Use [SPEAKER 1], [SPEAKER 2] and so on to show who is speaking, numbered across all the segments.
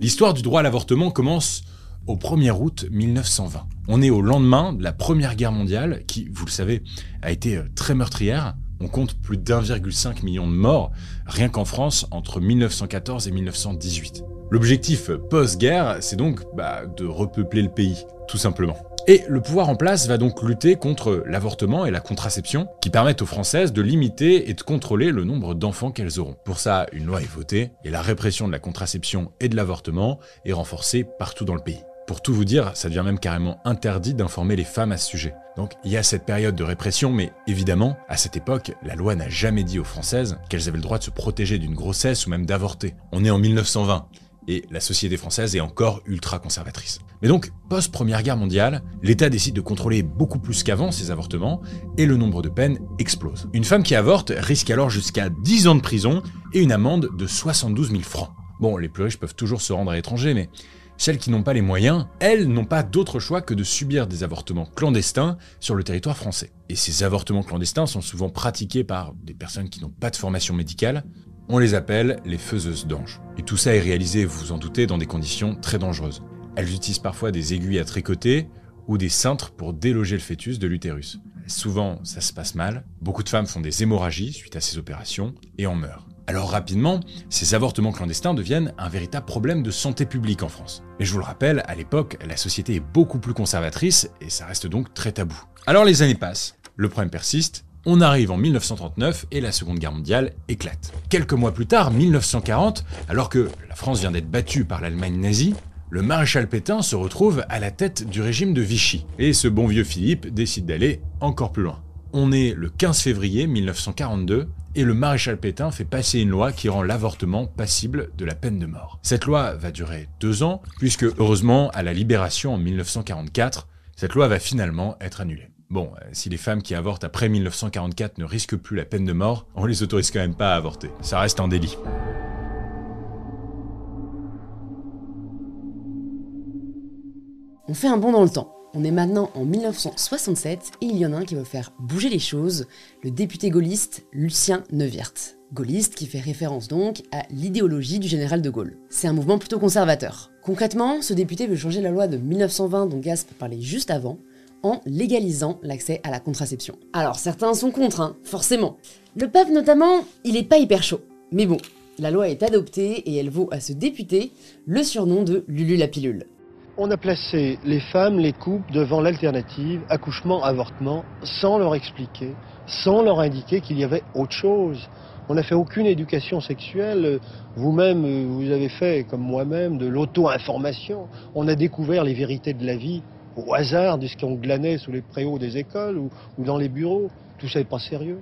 [SPEAKER 1] L'histoire du droit à l'avortement commence au 1er août 1920. On est au lendemain de la Première Guerre mondiale, qui, vous le savez, a été euh, très meurtrière. On compte plus d'1,5 million de morts, rien qu'en France, entre 1914 et 1918. L'objectif post-guerre, c'est donc bah, de repeupler le pays, tout simplement. Et le pouvoir en place va donc lutter contre l'avortement et la contraception, qui permettent aux Françaises de limiter et de contrôler le nombre d'enfants qu'elles auront. Pour ça, une loi est votée, et la répression de la contraception et de l'avortement est renforcée partout dans le pays. Pour tout vous dire, ça devient même carrément interdit d'informer les femmes à ce sujet. Donc il y a cette période de répression, mais évidemment, à cette époque, la loi n'a jamais dit aux Françaises qu'elles avaient le droit de se protéger d'une grossesse ou même d'avorter. On est en 1920 et la société française est encore ultra conservatrice. Mais donc, post-première guerre mondiale, l'État décide de contrôler beaucoup plus qu'avant ces avortements, et le nombre de peines explose. Une femme qui avorte risque alors jusqu'à 10 ans de prison et une amende de 72 000 francs. Bon, les plus riches peuvent toujours se rendre à l'étranger, mais celles qui n'ont pas les moyens, elles n'ont pas d'autre choix que de subir des avortements clandestins sur le territoire français. Et ces avortements clandestins sont souvent pratiqués par des personnes qui n'ont pas de formation médicale. On les appelle les faiseuses d'anges. Et tout ça est réalisé, vous vous en doutez, dans des conditions très dangereuses. Elles utilisent parfois des aiguilles à tricoter ou des cintres pour déloger le fœtus de l'utérus. Souvent, ça se passe mal. Beaucoup de femmes font des hémorragies suite à ces opérations et en meurent. Alors rapidement, ces avortements clandestins deviennent un véritable problème de santé publique en France. Et je vous le rappelle, à l'époque, la société est beaucoup plus conservatrice et ça reste donc très tabou. Alors les années passent, le problème persiste, on arrive en 1939 et la Seconde Guerre mondiale éclate. Quelques mois plus tard, 1940, alors que la France vient d'être battue par l'Allemagne nazie, le maréchal Pétain se retrouve à la tête du régime de Vichy. Et ce bon vieux Philippe décide d'aller encore plus loin. On est le 15 février 1942 et le maréchal Pétain fait passer une loi qui rend l'avortement passible de la peine de mort. Cette loi va durer deux ans, puisque heureusement, à la libération en 1944, cette loi va finalement être annulée. Bon, euh, si les femmes qui avortent après 1944 ne risquent plus la peine de mort, on les autorise quand même pas à avorter. Ça reste un délit.
[SPEAKER 2] On fait un bond dans le temps. On est maintenant en 1967 et il y en a un qui va faire bouger les choses, le député gaulliste Lucien Neuwirth. Gaulliste qui fait référence donc à l'idéologie du général de Gaulle. C'est un mouvement plutôt conservateur. Concrètement, ce député veut changer la loi de 1920 dont Gasp parlait juste avant, en légalisant l'accès à la contraception. Alors certains sont contre, hein, forcément. Le pape notamment, il est pas hyper chaud. Mais bon, la loi est adoptée et elle vaut à ce député le surnom de Lulu la pilule.
[SPEAKER 3] On a placé les femmes, les couples devant l'alternative accouchement-avortement sans leur expliquer, sans leur indiquer qu'il y avait autre chose. On n'a fait aucune éducation sexuelle. Vous-même, vous avez fait, comme moi-même, de l'auto-information. On a découvert les vérités de la vie au hasard de ce qu'on glanait sous les préaux des écoles ou, dans les bureaux. Tout ça n'est pas sérieux.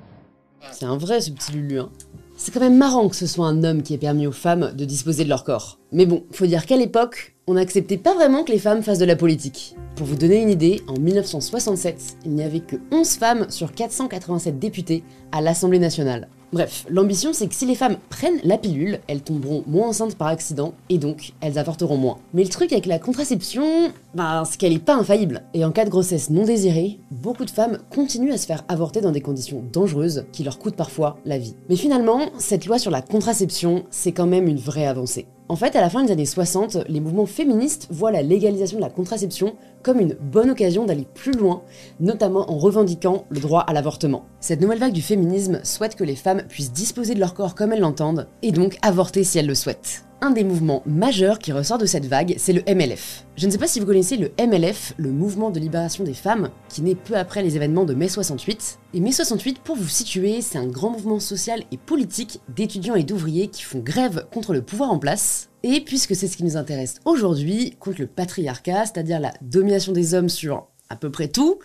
[SPEAKER 2] C'est un vrai ce petit Lulu. Hein. C'est quand même marrant que ce soit un homme qui ait permis aux femmes de disposer de leur corps. Mais bon, faut dire qu'à l'époque, on n'acceptait pas vraiment que les femmes fassent de la politique. Pour vous donner une idée, en 1967, il n'y avait que 11 femmes sur 487 députés à l'Assemblée nationale. Bref, l'ambition c'est que si les femmes prennent la pilule, elles tomberont moins enceintes par accident et donc elles avorteront moins. Mais le truc avec la contraception, bah, c'est qu'elle est pas infaillible. Et en cas de grossesse non désirée, beaucoup de femmes continuent à se faire avorter dans des conditions dangereuses qui leur coûtent parfois la vie. Mais finalement, cette loi sur la contraception, c'est quand même une vraie avancée. En fait, à la fin des années 60, les mouvements féministes voient la légalisation de la contraception comme une bonne occasion d'aller plus loin, notamment en revendiquant le droit à l'avortement. Cette nouvelle vague du féminisme souhaite que les femmes puissent disposer de leur corps comme elles l'entendent, et donc avorter si elles le souhaitent. Un des mouvements majeurs qui ressort de cette vague, c'est le MLF. Je ne sais pas si vous connaissez le MLF, le mouvement de libération des femmes, qui naît peu après les événements de mai 68. Et mai 68, pour vous situer, c'est un grand mouvement social et politique d'étudiants et d'ouvriers qui font grève contre le pouvoir en place. Et puisque c'est ce qui nous intéresse aujourd'hui, contre le patriarcat, c'est-à-dire la domination des hommes sur à peu près tout,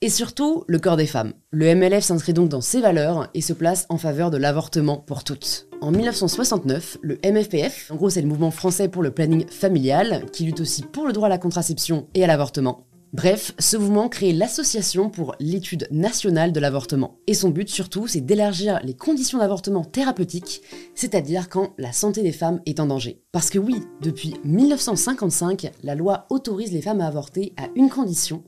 [SPEAKER 2] et surtout le corps des femmes. Le MLF s'inscrit donc dans ces valeurs et se place en faveur de l'avortement pour toutes. En 1969, le MFPF, en gros c'est le mouvement français pour le planning familial, qui lutte aussi pour le droit à la contraception et à l'avortement. Bref, ce mouvement crée l'Association pour l'étude nationale de l'avortement. Et son but surtout, c'est d'élargir les conditions d'avortement thérapeutique, c'est-à-dire quand la santé des femmes est en danger. Parce que oui, depuis 1955, la loi autorise les femmes à avorter à une condition,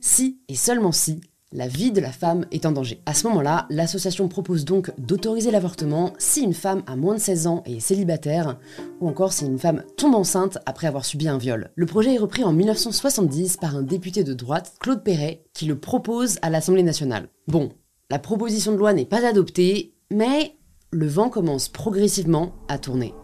[SPEAKER 2] si et seulement si La vie de la femme est en danger. À ce moment-là, l'association propose donc d'autoriser l'avortement si une femme a moins de 16 ans et est célibataire, ou encore si une femme tombe enceinte après avoir subi un viol. Le projet est repris en 1970 par un député de droite, Claude Perret, qui le propose à l'Assemblée nationale. Bon, la proposition de loi n'est pas adoptée, mais le vent commence progressivement à tourner.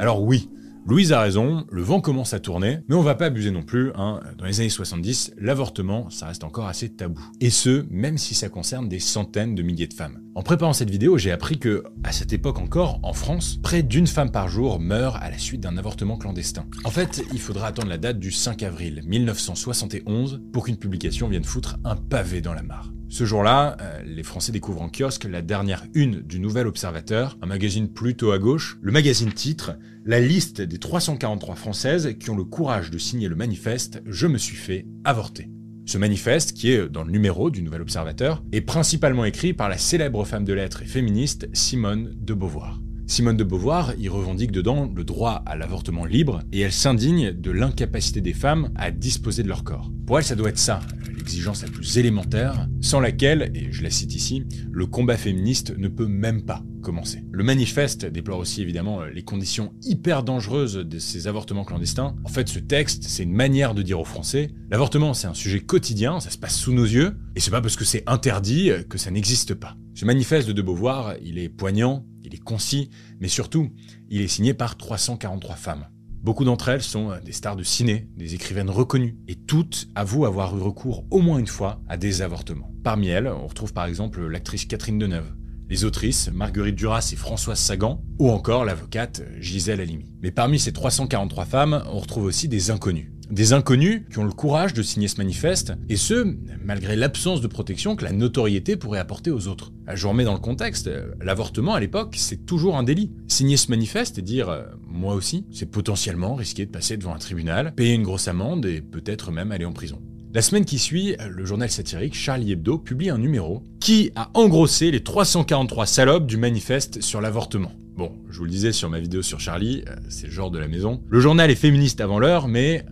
[SPEAKER 1] Alors oui, Louise a raison, le vent commence à tourner, mais on va pas abuser non plus. Hein. Dans les années 70, l'avortement, ça reste encore assez tabou. Et ce, même si ça concerne des centaines de milliers de femmes. En préparant cette vidéo, j'ai appris que, à cette époque encore, en France, près d'une femme par jour meurt à la suite d'un avortement clandestin. En fait, il faudra attendre la date du 5 avril 1971 pour qu'une publication vienne foutre un pavé dans la mare. Ce jour-là, euh, les Français découvrent en kiosque la dernière une du Nouvel Observateur, un magazine plutôt à gauche. Le magazine titre La liste des 343 Françaises qui ont le courage de signer le manifeste Je me suis fait avorter. Ce manifeste, qui est dans le numéro du Nouvel Observateur, est principalement écrit par la célèbre femme de lettres et féministe Simone de Beauvoir. Simone de Beauvoir y revendique dedans le droit à l'avortement libre et elle s'indigne de l'incapacité des femmes à disposer de leur corps. Pour elle, ça doit être ça, l'exigence la plus élémentaire, sans laquelle, et je la cite ici, le combat féministe ne peut même pas commencer. Le manifeste déplore aussi évidemment les conditions hyper dangereuses de ces avortements clandestins. En fait, ce texte, c'est une manière de dire aux Français, l'avortement c'est un sujet quotidien, ça se passe sous nos yeux, et c'est pas parce que c'est interdit que ça n'existe pas. Ce manifeste de De Beauvoir, il est poignant, il est concis, mais surtout, il est signé par 343 femmes. Beaucoup d'entre elles sont des stars de ciné, des écrivaines reconnues, et toutes avouent avoir eu recours au moins une fois à des avortements. Parmi elles, on retrouve par exemple l'actrice Catherine Deneuve, les autrices Marguerite Duras et Françoise Sagan, ou encore l'avocate Gisèle Halimi. Mais parmi ces 343 femmes, on retrouve aussi des inconnus. Des inconnus qui ont le courage de signer ce manifeste, et ce, malgré l'absence de protection que la notoriété pourrait apporter aux autres. Je vous remets dans le contexte, l'avortement à l'époque, c'est toujours un délit. Signer ce manifeste et dire euh, moi aussi, c'est potentiellement risquer de passer devant un tribunal, payer une grosse amende et peut-être même aller en prison. La semaine qui suit, le journal satirique Charlie Hebdo publie un numéro qui a engrossé les 343 salopes du manifeste sur l'avortement. Bon, je vous le disais sur ma vidéo sur Charlie, euh, c'est le genre de la maison. Le journal est féministe avant l'heure, mais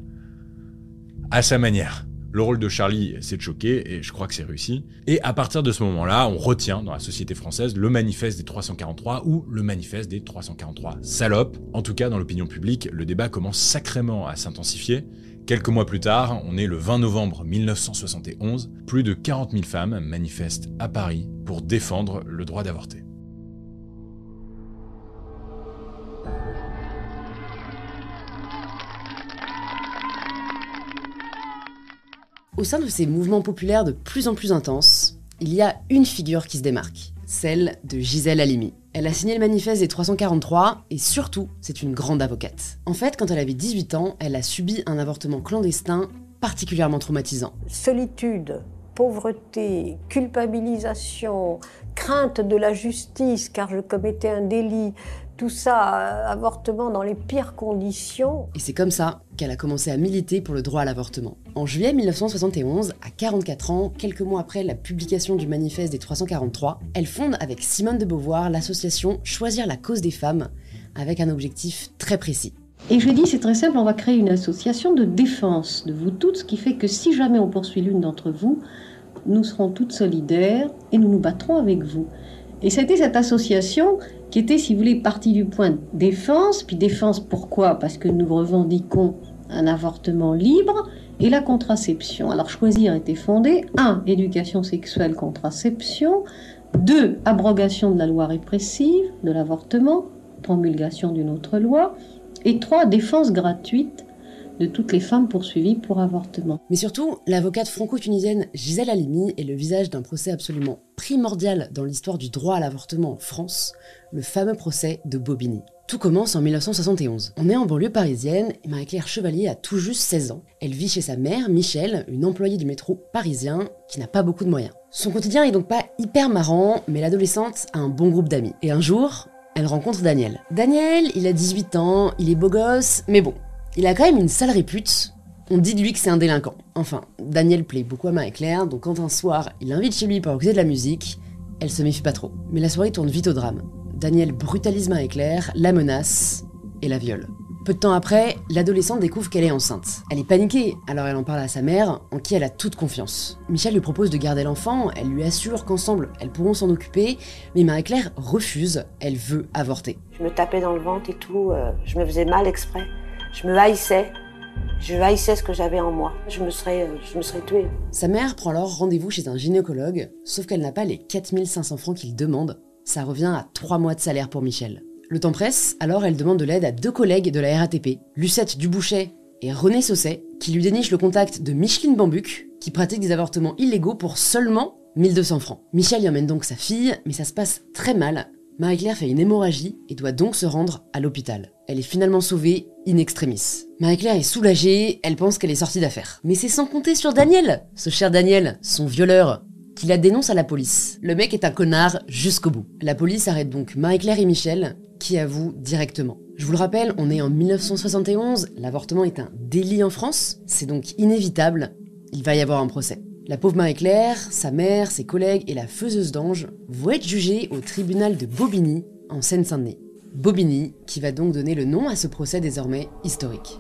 [SPEAKER 1] à sa manière. Le rôle de Charlie, c'est de choquer, et je crois que c'est réussi. Et à partir de ce moment-là, on retient dans la société française le manifeste des 343 ou le manifeste des 343 salopes. En tout cas, dans l'opinion publique, le débat commence sacrément à s'intensifier. Quelques mois plus tard, on est le 20 novembre 1971, plus de 40 000 femmes manifestent à Paris pour défendre le droit d'avorter.
[SPEAKER 2] Au sein de ces mouvements populaires de plus en plus intenses, il y a une figure qui se démarque, celle de Gisèle Halimi. Elle a signé le manifeste des 343 et surtout, c'est une grande avocate. En fait, quand elle avait 18 ans, elle a subi un avortement clandestin particulièrement traumatisant.
[SPEAKER 4] Solitude, pauvreté, culpabilisation, crainte de la justice car je commettais un délit, tout ça, avortement dans les pires conditions.
[SPEAKER 2] Et c'est comme ça qu'elle a commencé à militer pour le droit à l'avortement. En juillet 1971, à 44 ans, quelques mois après la publication du manifeste des 343, elle fonde avec Simone de Beauvoir l'association Choisir la cause des femmes, avec un objectif très précis.
[SPEAKER 5] Et je dis, c'est très simple, on va créer une association de défense de vous toutes, ce qui fait que si jamais on poursuit l'une d'entre vous, nous serons toutes solidaires et nous nous battrons avec vous. Et c'était cette association qui était, si vous voulez, partie du point défense. Puis défense, pourquoi? Parce que nous revendiquons un avortement libre et la contraception. Alors choisir était fondé 1. Éducation sexuelle, contraception. 2. Abrogation de la loi répressive de l'avortement, promulgation d'une autre loi. Et 3. Défense gratuite de toutes les femmes poursuivies pour avortement.
[SPEAKER 2] Mais surtout, l'avocate franco-tunisienne Gisèle Halimi est le visage d'un procès absolument primordial dans l'histoire du droit à l'avortement en France, le fameux procès de Bobigny. Tout commence en 1971. On est en banlieue parisienne et Marie-Claire Chevalier a tout juste 16 ans. Elle vit chez sa mère, Michel, une employée du métro parisien qui n'a pas beaucoup de moyens. Son quotidien est donc pas hyper marrant, mais l'adolescente a un bon groupe d'amis. Et un jour, elle rencontre Daniel. Daniel, il a 18 ans, il est beau gosse, mais bon, il a quand même une sale répute. On dit de lui que c'est un délinquant. Enfin, Daniel plaît beaucoup à Marie-Claire, donc quand un soir, il l'invite chez lui pour écouter de la musique, elle se méfie pas trop. Mais la soirée tourne vite au drame. Daniel brutalise Marie-Claire, la menace et la viole. Peu de temps après, l'adolescente découvre qu'elle est enceinte. Elle est paniquée, alors elle en parle à sa mère, en qui elle a toute confiance. Michel lui propose de garder l'enfant, elle lui assure qu'ensemble, elles pourront s'en occuper, mais Marie-Claire refuse, elle veut avorter.
[SPEAKER 6] Je me tapais dans le ventre et tout, euh, je me faisais mal exprès. Je me haïssais. Je haïssais ce que j'avais en moi. Je me serais, euh, je tuée.
[SPEAKER 2] Sa mère prend alors rendez-vous chez un gynécologue, sauf qu'elle n'a pas les 4500 francs qu'il demande. Ça revient à 3 mois de salaire pour Michel. Le temps presse, alors elle demande de l'aide à deux collègues de la RATP, Lucette Dubouchet et René Sausset, qui lui dénichent le contact de Micheline Bambuc, qui pratique des avortements illégaux pour seulement 1200 francs. Michel y emmène donc sa fille, mais ça se passe très mal. Marie-Claire fait une hémorragie et doit donc se rendre à l'hôpital. Elle est finalement sauvée in extremis. Marie-Claire est soulagée, elle pense qu'elle est sortie d'affaire. Mais c'est sans compter sur Daniel, ce cher Daniel, son violeur, qui la dénonce à la police. Le mec est un connard jusqu'au bout. La police arrête donc Marie-Claire et Michel, qui avouent directement. Je vous le rappelle, on est en 1971, l'avortement est un délit en France, c'est donc inévitable, il va y avoir un procès. La pauvre Marie-Claire, sa mère, ses collègues et la faiseuse d'ange vont être jugés au tribunal de Bobigny, en Seine-Saint-Denis. Bobigny, qui va donc donner le nom à ce procès désormais historique.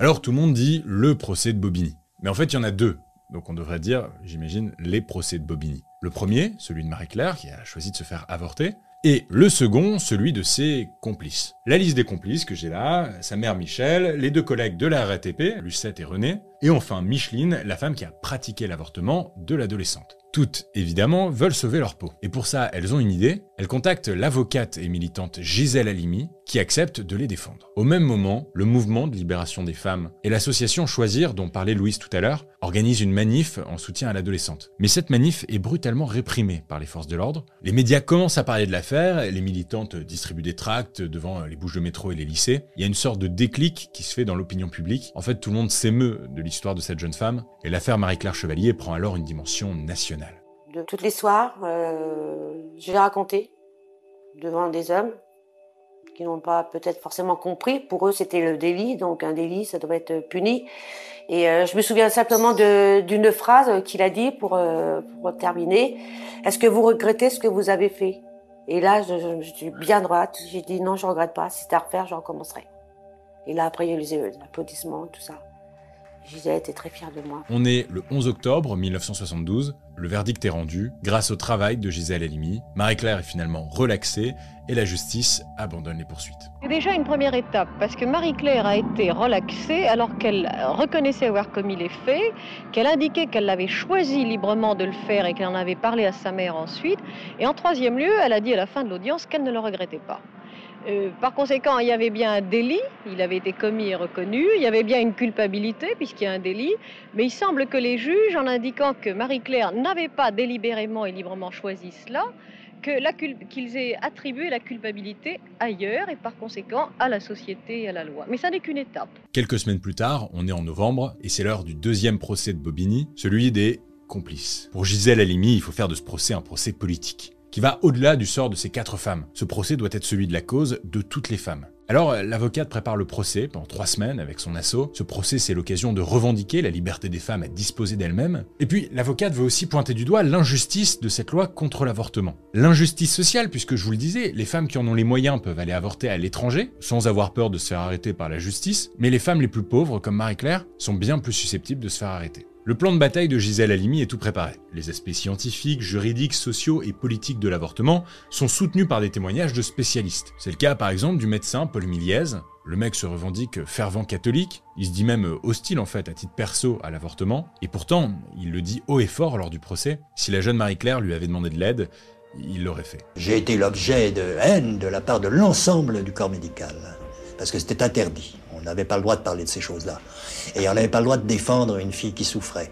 [SPEAKER 1] Alors tout le monde dit le procès de Bobigny. Mais en fait, il y en a deux. Donc on devrait dire, j'imagine, les procès de Bobigny. Le premier, celui de Marie-Claire, qui a choisi de se faire avorter, et le second, celui de ses complices. La liste des complices que j'ai là, sa mère Michel, les deux collègues de la RATP, Lucette et René, et enfin Micheline, la femme qui a pratiqué l'avortement de l'adolescente. Toutes, évidemment, veulent sauver leur peau. Et pour ça, elles ont une idée. Elles contactent l'avocate et militante Gisèle Halimi, qui accepte de les défendre. Au même moment, le mouvement de libération des femmes et l'association Choisir, dont parlait Louise tout à l'heure, organisent une manif en soutien à l'adolescente. Mais cette manif est brutalement réprimée par les forces de l'ordre. Les médias commencent à parler de l'affaire, les militantes distribuent des tracts devant les bouches de métro et les lycées. Il y a une sorte de déclic qui se fait dans l'opinion publique. En fait, tout le monde s'émeut de l'histoire de cette jeune femme, et l'affaire Marie-Claire Chevalier prend alors une dimension nationale
[SPEAKER 6] de toutes les soirs, euh, je l'ai raconté devant des hommes qui n'ont pas peut-être forcément compris. Pour eux, c'était le délit, donc un délit, ça doit être puni. Et euh, je me souviens simplement d'une phrase qu'il a dit pour, euh, terminer. Est-ce que vous regrettez ce que vous avez fait? Et là, je, suis bien droite. J'ai dit non, je regrette pas. Si c'était à refaire, je recommencerai. Et là, après, il y a eu les applaudissements, tout ça. Gisèle était très fière de moi.
[SPEAKER 1] On est le 11 octobre 1972, le verdict est rendu. Grâce au travail de Gisèle Halimi, Marie-Claire est finalement relaxée et la justice abandonne les poursuites.
[SPEAKER 5] C'est déjà une première étape parce que Marie-Claire a été relaxée alors qu'elle reconnaissait avoir commis les faits, qu'elle indiquait qu'elle l'avait choisi librement de le faire et qu'elle en avait parlé à sa mère ensuite. Et en troisième lieu, elle a dit à la fin de l'audience qu'elle ne le regrettait pas. Euh, par conséquent, il y avait bien un délit, il avait été commis et reconnu, il y avait bien une culpabilité puisqu'il y a un délit, mais il semble que les juges, en indiquant que Marie-Claire n'avait pas délibérément et librement choisi cela, qu'ils aient attribué la culpabilité ailleurs et par conséquent à la société et à la loi. Mais ça n'est qu'une étape.
[SPEAKER 1] Quelques semaines plus tard, on est en novembre et c'est l'heure du deuxième procès de Bobigny, celui des complices. Pour Gisèle Halimi, il faut faire de ce procès un procès politique qui va au-delà du sort de ces quatre femmes. Ce procès doit être celui de la cause de toutes les femmes. Alors, l'avocate prépare le procès pendant trois semaines avec son assaut. Ce procès, c'est l'occasion de revendiquer la liberté des femmes à disposer d'elles-mêmes. Et puis, l'avocate veut aussi pointer du doigt l'injustice de cette loi contre l'avortement. L'injustice sociale, puisque je vous le disais, les femmes qui en ont les moyens peuvent aller avorter à l'étranger, sans avoir peur de se faire arrêter par la justice, mais les femmes les plus pauvres, comme Marie-Claire, sont bien plus susceptibles de se faire arrêter. Le plan de bataille de Gisèle Halimi est tout préparé. Les aspects scientifiques, juridiques, sociaux et politiques de l'avortement sont soutenus par des témoignages de spécialistes. C'est le cas par exemple du médecin Paul Miliez. Le mec se revendique fervent catholique, il se dit même hostile en fait à titre perso à l'avortement, et pourtant il le dit haut et fort lors du procès, si la jeune Marie-Claire lui avait demandé de l'aide, il l'aurait fait.
[SPEAKER 7] J'ai été l'objet de haine de la part de l'ensemble du corps médical, parce que c'était interdit. On n'avait pas le droit de parler de ces choses-là. Et on n'avait pas le droit de défendre une fille qui souffrait.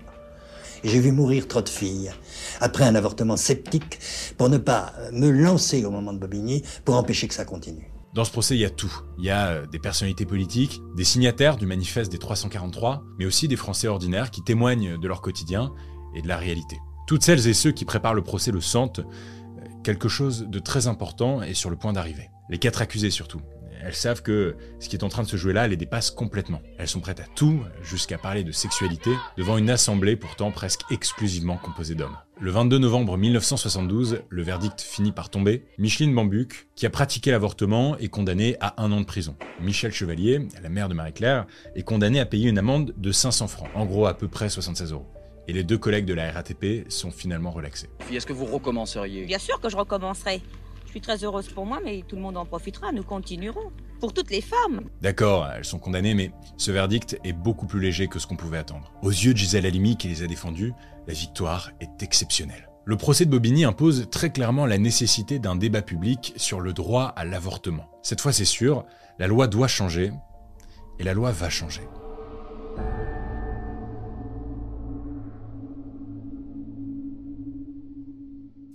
[SPEAKER 7] J'ai vu mourir trop de filles après un avortement sceptique pour ne pas me lancer au moment de Bobigny pour empêcher que ça continue.
[SPEAKER 1] Dans ce procès, il y a tout. Il y a euh, des personnalités politiques, des signataires du manifeste des 343, mais aussi des Français ordinaires qui témoignent de leur quotidien et de la réalité. Toutes celles et ceux qui préparent le procès le sentent, euh, quelque chose de très important est sur le point d'arriver. Les quatre accusés surtout. Elles savent que ce qui est en train de se jouer là les dépasse complètement. Elles sont prêtes à tout, jusqu'à parler de sexualité, devant une assemblée pourtant presque exclusivement composée d'hommes. Le 22 novembre 1972, le verdict finit par tomber. Micheline Bambuc, qui a pratiqué l'avortement, est condamnée à un an de prison. Michel Chevalier, la mère de Marie-Claire, est condamnée à payer une amende de 500 francs, en gros à peu près 76 euros. Et les deux collègues de la RATP sont finalement relaxés.
[SPEAKER 8] Est-ce que vous recommenceriez?
[SPEAKER 9] Bien sûr que je recommencerai. Je suis très heureuse pour moi, mais tout le monde en profitera. Nous continuerons. Pour toutes les femmes.
[SPEAKER 1] D'accord, elles sont condamnées, mais ce verdict est beaucoup plus léger que ce qu'on pouvait attendre. Aux yeux de Gisèle Halimi, qui les a défendus, la victoire est exceptionnelle. Le procès de Bobigny impose très clairement la nécessité d'un débat public sur le droit à l'avortement. Cette fois, c'est sûr, la loi doit changer, et la loi va changer.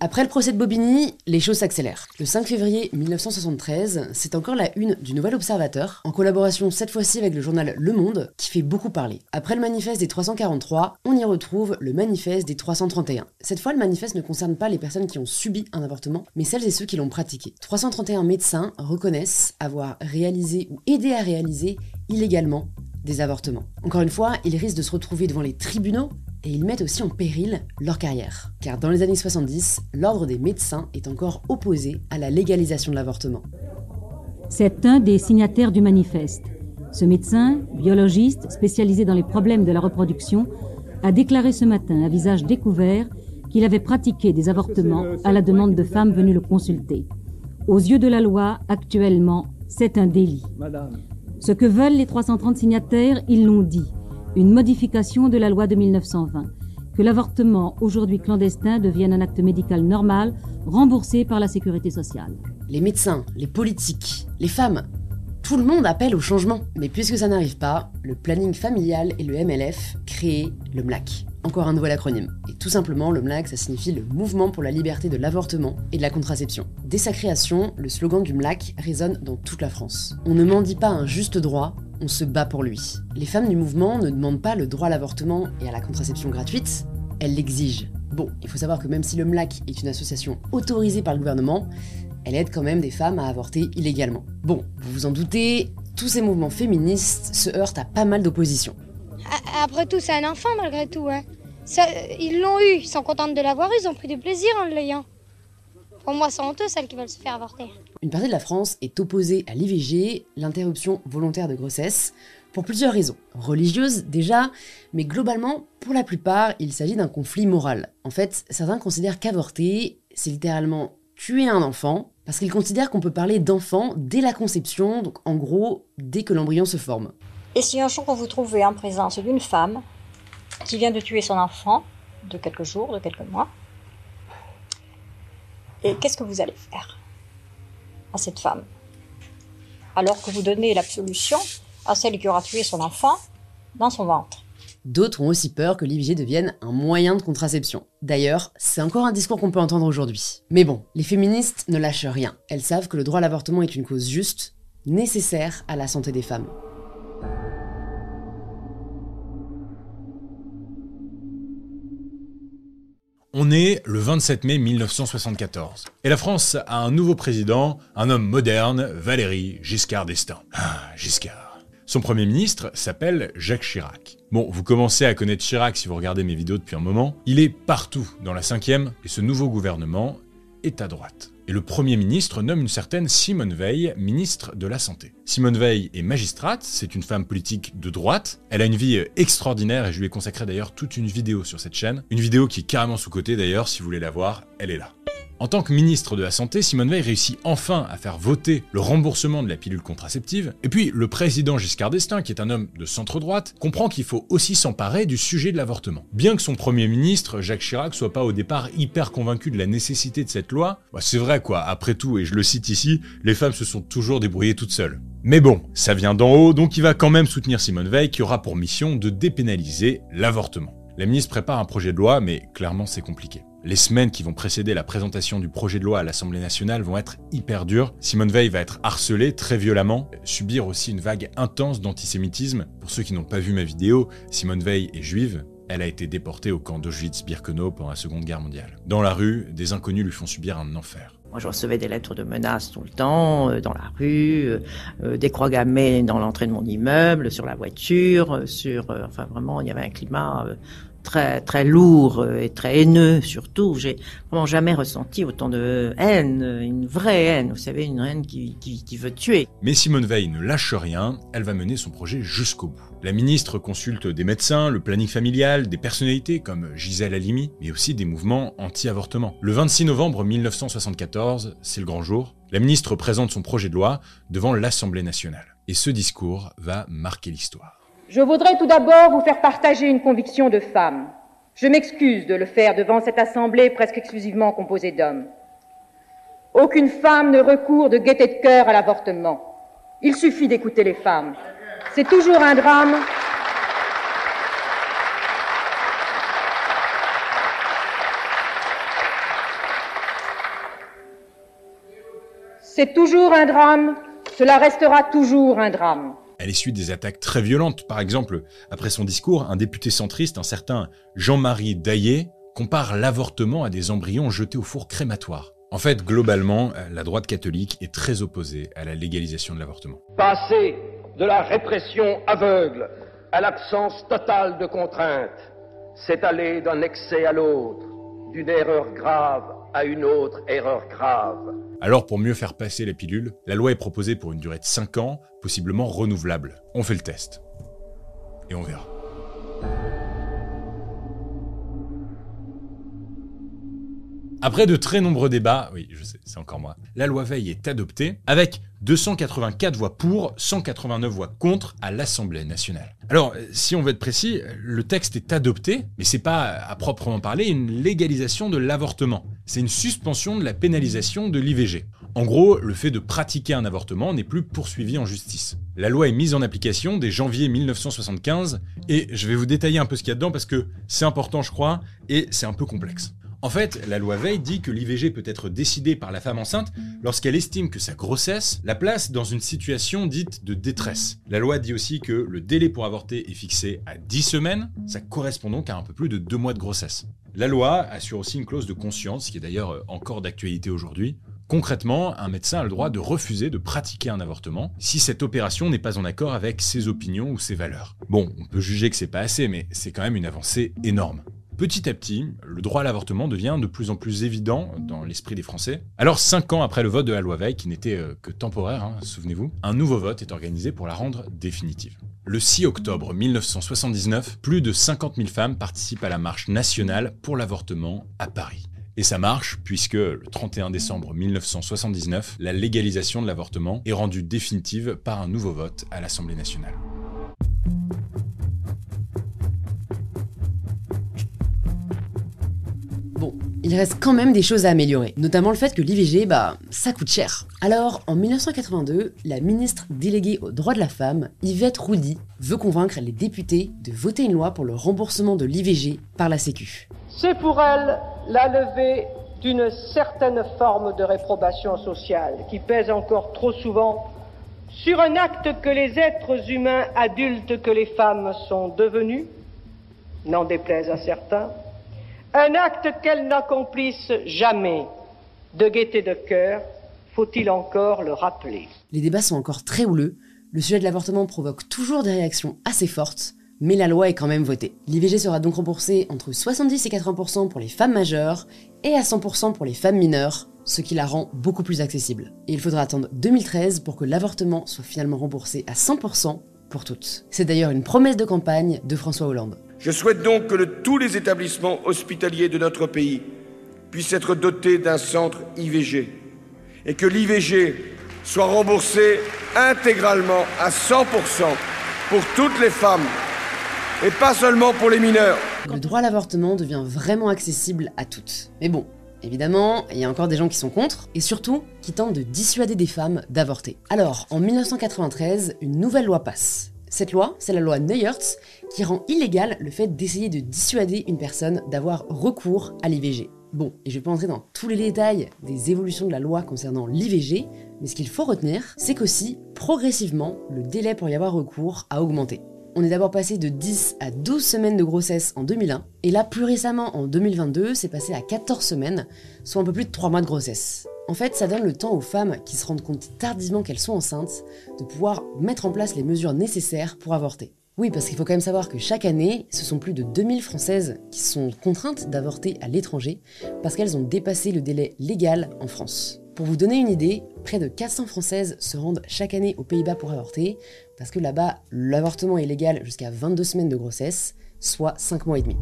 [SPEAKER 2] Après le procès de Bobigny, les choses s'accélèrent. Le 5 février 1973, c'est encore la une du Nouvel Observateur, en collaboration cette fois-ci avec le journal Le Monde, qui fait beaucoup parler. Après le manifeste des 343, on y retrouve le manifeste des 331. Cette fois, le manifeste ne concerne pas les personnes qui ont subi un avortement, mais celles et ceux qui l'ont pratiqué. 331 médecins reconnaissent avoir réalisé ou aidé à réaliser illégalement des avortements. Encore une fois, ils risquent de se retrouver devant les tribunaux et ils mettent aussi en péril leur carrière. Car dans les années 70, l'ordre des médecins est encore opposé à la légalisation de l'avortement.
[SPEAKER 10] C'est un des signataires du manifeste. Ce médecin, biologiste, spécialisé dans les problèmes de la reproduction, a déclaré ce matin à visage découvert qu'il avait pratiqué des avortements à la demande de femmes venues le consulter. Aux yeux de la loi, actuellement, c'est un délit. Ce que veulent les 330 signataires, ils l'ont dit une modification de la loi de 1920, que l'avortement, aujourd'hui clandestin, devienne un acte médical normal, remboursé par la sécurité sociale.
[SPEAKER 2] Les médecins, les politiques, les femmes, tout le monde appelle au changement. Mais puisque ça n'arrive pas, le planning familial et le MLF créent le MLAC. Encore un nouvel acronyme. Et tout simplement, le MLAC, ça signifie le Mouvement pour la liberté de l'avortement et de la contraception. Dès sa création, le slogan du MLAC résonne dans toute la France. On ne mendie pas un juste droit, on se bat pour lui. Les femmes du mouvement ne demandent pas le droit à l'avortement et à la contraception gratuite, elles l'exigent. Bon, il faut savoir que même si le MLAC est une association autorisée par le gouvernement, elle aide quand même des femmes à avorter illégalement. Bon, vous vous en doutez, tous ces mouvements féministes se heurtent à pas mal d'opposition.
[SPEAKER 11] Après tout, c'est un enfant malgré tout. Hein. ils l'ont eu, ils sont contents de l'avoir eu, ils ont pris du plaisir en l'ayant. Pour moi, c'est honteux celles qui veulent se faire avorter.
[SPEAKER 2] Une partie de la France est opposée à l'IVG, l'interruption volontaire de grossesse, pour plusieurs raisons. Religieuses déjà, mais globalement, pour la plupart, il s'agit d'un conflit moral. En fait, certains considèrent qu'avorter, c'est littéralement tuer un enfant, parce qu'ils considèrent qu'on peut parler d'enfant dès la conception, donc en gros, dès que l'embryon se forme.
[SPEAKER 12] Et si un jour vous trouvez en présence d'une femme qui vient de tuer son enfant, de quelques jours, de quelques mois, et qu'est-ce que vous allez faire à cette femme? Alors que vous donnez l'absolution à celle qui aura tué son enfant dans son ventre.
[SPEAKER 2] D'autres ont aussi peur que l'IVG devienne un moyen de contraception. D'ailleurs, c'est encore un discours qu'on peut entendre aujourd'hui. Mais bon, les féministes ne lâchent rien. Elles savent que le droit à l'avortement est une cause juste, nécessaire à la santé des femmes.
[SPEAKER 1] On est le 27 mai 1974. Et la France a un nouveau président, un homme moderne, Valéry Giscard d'Estaing. Ah, Giscard. Son premier ministre s'appelle Jacques Chirac. Bon, vous commencez à connaître Chirac si vous regardez mes vidéos depuis un moment. Il est partout dans la cinquième et ce nouveau gouvernement est à droite et le Premier ministre nomme une certaine Simone Veil ministre de la Santé. Simone Veil est magistrate, c'est une femme politique de droite, elle a une vie extraordinaire et je lui ai consacré d'ailleurs toute une vidéo sur cette chaîne, une vidéo qui est carrément sous-côté d'ailleurs, si vous voulez la voir, elle est là. En tant que ministre de la Santé, Simone Veil réussit enfin à faire voter le remboursement de la pilule contraceptive. Et puis, le président Giscard d'Estaing, qui est un homme de centre-droite, comprend qu'il faut aussi s'emparer du sujet de l'avortement. Bien que son premier ministre, Jacques Chirac, soit pas au départ hyper convaincu de la nécessité de cette loi, bah, c'est vrai quoi, après tout, et je le cite ici, les femmes se sont toujours débrouillées toutes seules. Mais bon, ça vient d'en haut, donc il va quand même soutenir Simone Veil qui aura pour mission de dépénaliser l'avortement. La ministre prépare un projet de loi, mais clairement c'est compliqué. Les semaines qui vont précéder la présentation du projet de loi à l'Assemblée nationale vont être hyper dures. Simone Veil va être harcelée très violemment, subir aussi une vague intense d'antisémitisme. Pour ceux qui n'ont pas vu ma vidéo, Simone Veil est juive, elle a été déportée au camp d'Auschwitz-Birkenau pendant la Seconde Guerre mondiale. Dans la rue, des inconnus lui font subir un enfer.
[SPEAKER 8] Moi, je recevais des lettres de menaces tout le temps, euh, dans la rue, euh, euh, des croix gammées dans l'entrée de mon immeuble, sur la voiture, sur, enfin vraiment, il y avait un climat très très lourd euh, et très haineux surtout. J'ai vraiment jamais ressenti autant de haine, une vraie haine, vous savez, une haine qui, qui, veut tuer.
[SPEAKER 1] Mais Simone Veil ne lâche rien, elle va mener son projet jusqu'au bout. La ministre consulte des médecins, le planning familial, des personnalités comme Gisèle Halimi, mais aussi des mouvements anti-avortement. Le 26 novembre 1974, c'est le grand jour, la ministre présente son projet de loi devant l'Assemblée nationale. Et ce discours va marquer l'histoire.
[SPEAKER 13] Je voudrais tout d'abord vous faire partager une conviction de femme. Je m'excuse de le faire devant cette assemblée presque exclusivement composée d'hommes. Aucune femme ne recourt de gaieté de cœur à l'avortement. Il suffit d'écouter les femmes. C'est toujours un drame. C'est toujours un drame, cela restera toujours un drame.
[SPEAKER 1] Elle essuie des attaques très violentes. Par exemple, après son discours, un député centriste, un certain Jean-Marie Daillé, compare l'avortement à des embryons jetés au four crématoire. En fait, globalement, la droite catholique est très opposée à la légalisation de l'avortement.
[SPEAKER 14] Passer de la répression aveugle à l'absence totale de contrainte, c'est aller d'un excès à l'autre, d'une erreur grave à une autre erreur grave.
[SPEAKER 1] Alors pour mieux faire passer la pilule, la loi est proposée pour une durée de 5 ans, possiblement renouvelable. On fait le test. Et on verra. Après de très nombreux débats, oui, je sais, c'est encore moi, la loi Veil est adoptée avec 284 voix pour, 189 voix contre à l'Assemblée nationale. Alors, si on veut être précis, le texte est adopté, mais c'est pas à proprement parler une légalisation de l'avortement. C'est une suspension de la pénalisation de l'IVG. En gros, le fait de pratiquer un avortement n'est plus poursuivi en justice. La loi est mise en application dès janvier 1975 et je vais vous détailler un peu ce qu'il y a dedans parce que c'est important je crois et c'est un peu complexe. En fait, la loi Veil dit que l'IVG peut être décidée par la femme enceinte lorsqu'elle estime que sa grossesse la place dans une situation dite de détresse. La loi dit aussi que le délai pour avorter est fixé à 10 semaines, ça correspond donc à un peu plus de 2 mois de grossesse. La loi assure aussi une clause de conscience, qui est d'ailleurs euh, encore d'actualité aujourd'hui. Concrètement, un médecin a le droit de refuser de pratiquer un avortement si cette opération n'est pas en accord avec ses opinions ou ses valeurs. Bon, on peut juger que c'est pas assez, mais c'est quand même une avancée énorme. Petit à petit, le droit à l'avortement devient de plus en plus évident dans l'esprit des Français. Alors, cinq ans après le vote de la loi Veil, qui n'était euh, que temporaire, hein, souvenez-vous, un nouveau vote est organisé pour la rendre définitive. Le 6 octobre 1979, plus de 50 000 femmes participent à la marche nationale pour l'avortement à Paris. Et ça marche puisque le 31 décembre 1979, la légalisation de l'avortement est rendue définitive par un nouveau vote à l'Assemblée nationale.
[SPEAKER 2] Il reste quand même des choses à améliorer, notamment le fait que l'IVG, bah, ça coûte cher. Alors, en 1982, la ministre déléguée aux droits de la femme, Yvette Roudy, veut convaincre les députés de voter une loi pour le remboursement de l'IVG par la Sécu.
[SPEAKER 13] C'est pour elle la levée d'une certaine forme de réprobation sociale qui pèse encore trop souvent sur un acte que les êtres humains adultes que les femmes sont devenus, n'en déplaise à certains, un acte qu'elles n'accomplissent jamais. De gaieté de cœur, faut-il encore le rappeler
[SPEAKER 2] Les débats sont encore très houleux, le sujet de l'avortement provoque toujours des réactions assez fortes, mais la loi est quand même votée. L'IVG sera donc remboursé entre 70 et 80% pour les femmes majeures et à 100% pour les femmes mineures, ce qui la rend beaucoup plus accessible. Et il faudra attendre 2013 pour que l'avortement soit finalement remboursé à 100% pour toutes. C'est d'ailleurs une promesse de campagne de François Hollande.
[SPEAKER 14] Je souhaite donc que tous les établissements hospitaliers de notre pays puissent être dotés d'un centre IVG et que l'IVG soit remboursé intégralement à 100% pour toutes les femmes et pas seulement pour les mineurs.
[SPEAKER 2] Le droit à l'avortement devient vraiment accessible à toutes. Mais bon, Évidemment, il y a encore des gens qui sont contre, et surtout qui tentent de dissuader des femmes d'avorter. Alors, en 1993, une nouvelle loi passe. Cette loi, c'est la loi Neuertz, qui rend illégal le fait d'essayer de dissuader une personne d'avoir recours à l'IVG. Bon, et je vais pas entrer dans tous les détails des évolutions de la loi concernant l'IVG, mais ce qu'il faut retenir, c'est qu'aussi, progressivement, le délai pour y avoir recours a augmenté. On est d'abord passé de 10 à 12 semaines de grossesse en 2001, et là plus récemment en 2022, c'est passé à 14 semaines, soit un peu plus de 3 mois de grossesse. En fait, ça donne le temps aux femmes qui se rendent compte tardivement qu'elles sont enceintes de pouvoir mettre en place les mesures nécessaires pour avorter. Oui, parce qu'il faut quand même savoir que chaque année, ce sont plus de 2000 Françaises qui sont contraintes d'avorter à l'étranger parce qu'elles ont dépassé le délai légal en France. Pour vous donner une idée, près de 400 Françaises se rendent chaque année aux Pays-Bas pour avorter, parce que là-bas, l'avortement est légal jusqu'à 22 semaines de grossesse, soit 5 mois et demi.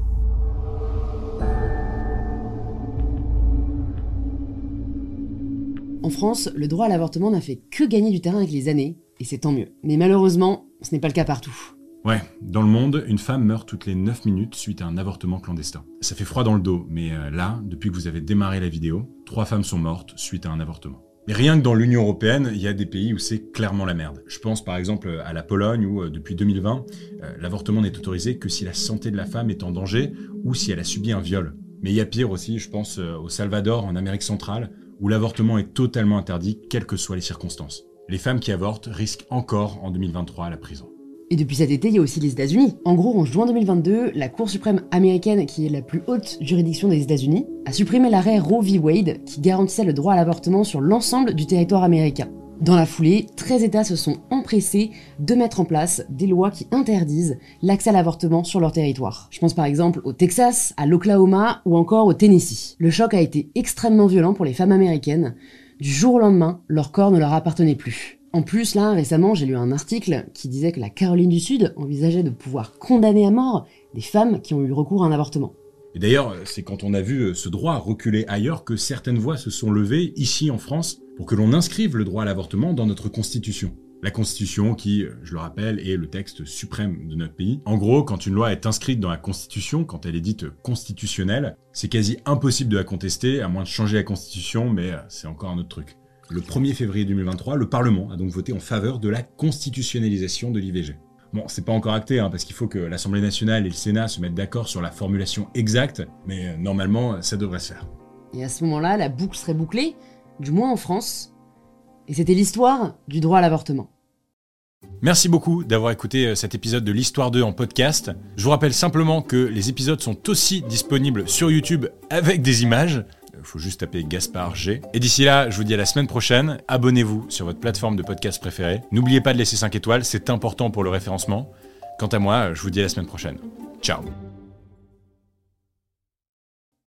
[SPEAKER 2] En France, le droit à l'avortement n'a fait que gagner du terrain avec les années, et c'est tant mieux. Mais malheureusement, ce n'est pas le cas partout.
[SPEAKER 1] Ouais, dans le monde, une femme meurt toutes les 9 minutes suite à un avortement clandestin. Ça fait froid dans le dos, mais euh, là, depuis que vous avez démarré la vidéo, trois femmes sont mortes suite à un avortement. Mais rien que dans l'Union Européenne, il y a des pays où c'est clairement la merde. Je pense par exemple à la Pologne où, euh, depuis 2020, euh, l'avortement n'est autorisé que si la santé de la femme est en danger ou si elle a subi un viol. Mais il y a pire aussi, je pense au Salvador, en Amérique centrale, où l'avortement est totalement interdit, quelles que soient les circonstances. Les femmes qui avortent risquent encore en 2023 la prison.
[SPEAKER 2] Et depuis cet été, il y a aussi les États-Unis. En gros, en juin 2022, la Cour suprême américaine, qui est la plus haute juridiction des États-Unis, a supprimé l'arrêt Roe v. Wade qui garantissait le droit à l'avortement sur l'ensemble du territoire américain. Dans la foulée, 13 États se sont empressés de mettre en place des lois qui interdisent l'accès à l'avortement sur leur territoire. Je pense par exemple au Texas, à l'Oklahoma ou encore au Tennessee. Le choc a été extrêmement violent pour les femmes américaines. Du jour au lendemain, leur corps ne leur appartenait plus. En plus, là, récemment, j'ai lu un article qui disait que la Caroline du Sud envisageait de pouvoir condamner à mort des femmes qui ont eu recours à un avortement.
[SPEAKER 1] Et d'ailleurs, c'est quand on a vu ce droit reculer ailleurs que certaines voix se sont levées ici en France pour que l'on inscrive le droit à l'avortement dans notre constitution. La constitution qui, je le rappelle, est le texte suprême de notre pays. En gros, quand une loi est inscrite dans la constitution, quand elle est dite constitutionnelle, c'est quasi impossible de la contester, à moins de changer la constitution, mais euh, c'est encore un autre truc. Le 1er février 2023, le Parlement a donc voté en faveur de la constitutionnalisation de l'IVG. Bon, c'est pas encore acté, hein, parce qu'il faut que l'Assemblée nationale et le Sénat se mettent d'accord sur la formulation exacte, mais euh, normalement, ça devrait se faire.
[SPEAKER 2] Et à ce moment-là, la boucle serait bouclée, du moins en France. Et c'était l'histoire du droit à l'avortement.
[SPEAKER 1] Merci beaucoup d'avoir écouté euh, cet épisode de l'Histoire 2 en podcast. Je vous rappelle simplement que les épisodes sont aussi disponibles sur YouTube avec des images. Il faut juste taper Gaspard G. Et d'ici là, je vous dis à la semaine prochaine. Abonnez-vous sur votre plateforme de podcast préférée. N'oubliez pas de laisser 5 étoiles, c'est important pour le référencement. Quant à moi, je vous dis à la semaine prochaine. Ciao